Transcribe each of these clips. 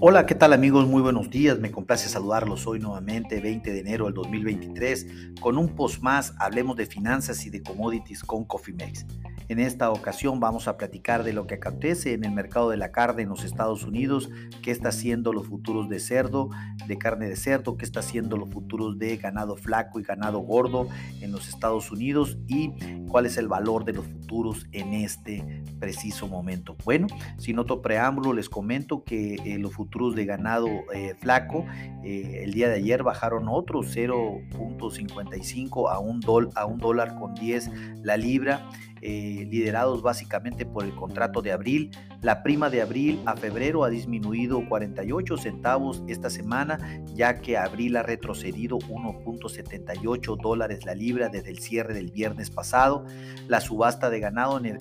Hola, ¿qué tal amigos? Muy buenos días, me complace saludarlos hoy nuevamente, 20 de enero del 2023, con un post más, hablemos de finanzas y de commodities con Cofimex. En esta ocasión vamos a platicar de lo que acontece en el mercado de la carne en los Estados Unidos, qué está haciendo los futuros de cerdo, de carne de cerdo, qué está haciendo los futuros de ganado flaco y ganado gordo en los Estados Unidos y cuál es el valor de los futuros en este preciso momento. Bueno, sin otro preámbulo les comento que eh, los futuros de ganado eh, flaco eh, el día de ayer bajaron otro 0.55 a un, a un dólar con 10 la libra. Eh, liderados básicamente por el contrato de abril. La prima de abril a febrero ha disminuido 48 centavos esta semana, ya que abril ha retrocedido 1.78 dólares la libra desde el cierre del viernes pasado. La subasta de ganado en,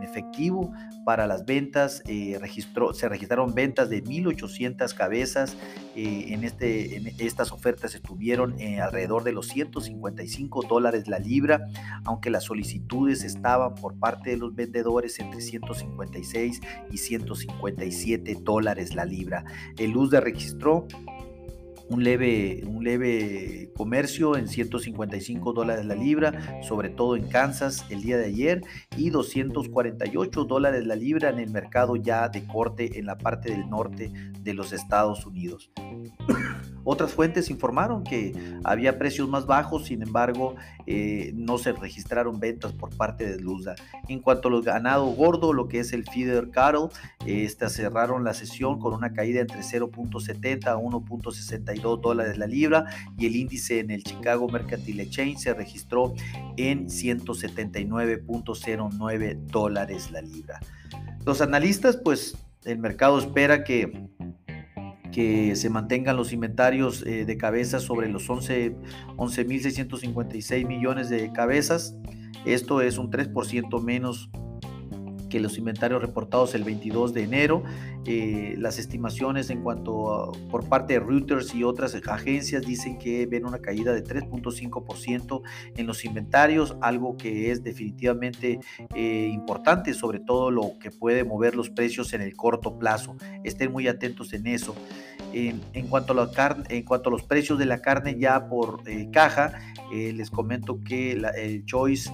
efectivo para las ventas eh, registró, se registraron ventas de 1.800 cabezas. Eh, en, este, estas ofertas estuvieron alrededor de los 155 dólares la libra, aunque las solicitudes estaban por parte de los vendedores entre 156 y 157 dólares la libra. El de registró un leve, un leve comercio en 155 dólares la libra, sobre todo en Kansas el día de ayer, y 248 dólares la libra en el mercado ya de corte en la parte del norte de los Estados Unidos. Otras fuentes informaron que había precios más bajos, sin embargo, eh, no se registraron ventas por parte de Luzda. En cuanto a los ganado gordo, lo que es el feeder cattle, eh, cerraron la sesión con una caída entre 0.70 a 1.62 dólares la libra y el índice en el Chicago Mercantile Exchange se registró en 179.09 dólares la libra. Los analistas, pues el mercado espera que que se mantengan los inventarios eh, de cabezas sobre los 11.656 millones de cabezas. Esto es un 3% menos que los inventarios reportados el 22 de enero. Eh, las estimaciones en cuanto por parte de Reuters y otras agencias dicen que ven una caída de 3.5% en los inventarios, algo que es definitivamente eh, importante, sobre todo lo que puede mover los precios en el corto plazo. Estén muy atentos en eso en, cuanto a la carne, en cuanto a los precios de la carne ya por eh, caja, les comento que el Choice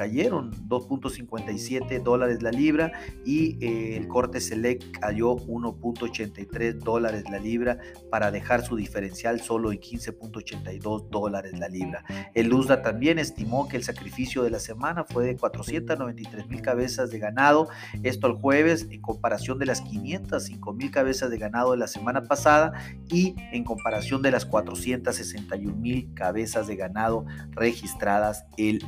cayeron 2.57 dólares la libra y eh, el corte select cayó 1.83 dólares la libra para dejar su diferencial solo en 15.82 dólares la libra. El USDA también estimó que el sacrificio de la semana fue de 493 mil cabezas de ganado, esto el jueves en comparación de las 505 mil cabezas de ganado de la semana pasada y en comparación de las 461 mil cabezas de ganado registradas el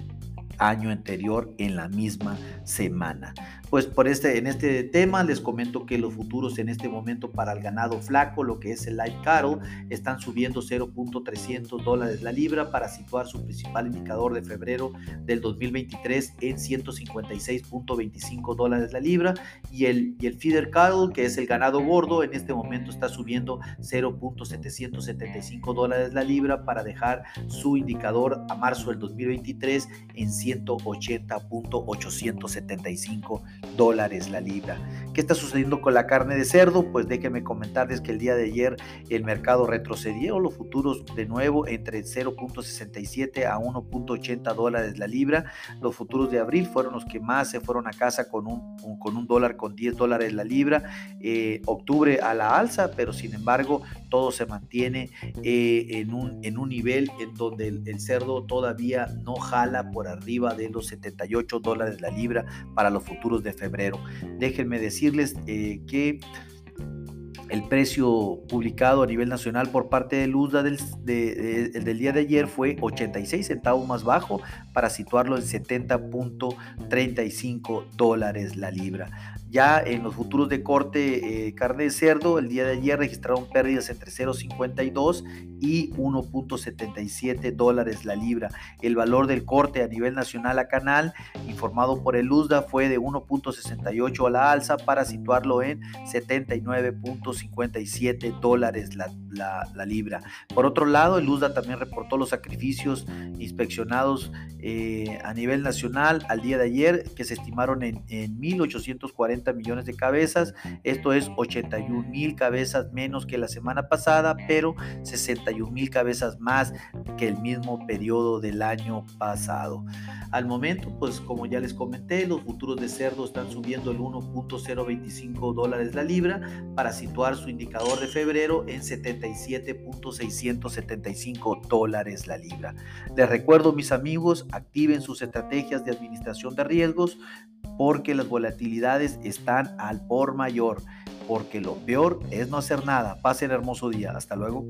año anterior en la misma semana. Pues por este, en este tema les comento que los futuros en este momento para el ganado flaco, lo que es el light cattle, están subiendo 0.300 dólares la libra para situar su principal indicador de febrero del 2023 en 156.25 dólares la libra y el, y el feeder cattle, que es el ganado gordo, en este momento está subiendo 0.775 dólares la libra para dejar su indicador a marzo del 2023 en 180.875 dólares la libra. ¿Qué está sucediendo con la carne de cerdo? Pues déjenme comentarles que el día de ayer el mercado retrocedió, los futuros de nuevo entre 0.67 a 1.80 dólares la libra. Los futuros de abril fueron los que más se fueron a casa con un, con un dólar con 10 dólares la libra. Eh, octubre a la alza, pero sin embargo todo se mantiene eh, en, un, en un nivel en donde el, el cerdo todavía no jala por arriba de los 78 dólares la libra para los futuros de febrero. Déjenme decirles eh, que el precio publicado a nivel nacional por parte de USDA del, del, día de ayer fue 86 centavos más bajo para situarlo en 70.35 dólares la libra. Ya en los futuros de corte eh, carne de cerdo, el día de ayer registraron pérdidas entre 0.52 y 1.77 dólares la libra. El valor del corte a nivel nacional a canal, informado por el USDA, fue de 1.68 a la alza para situarlo en 79.57 dólares la, libra. Por otro lado, el USDA también reportó los sacrificios inspeccionados eh, a nivel nacional al día de ayer, que se estimaron en, en 1.840 40 millones de cabezas. Esto es 81 mil cabezas menos que la semana pasada, pero 61 mil cabezas más que el mismo periodo del año pasado. Al momento, pues como ya les comenté, los futuros de cerdo están subiendo el 1.025 dólares la libra para situar su indicador de febrero en 77.675 dólares la libra. Les recuerdo, mis amigos, activen sus estrategias de administración de riesgos porque las volatilidades están al por mayor, porque lo peor es no hacer nada. Pasen hermoso día. Hasta luego.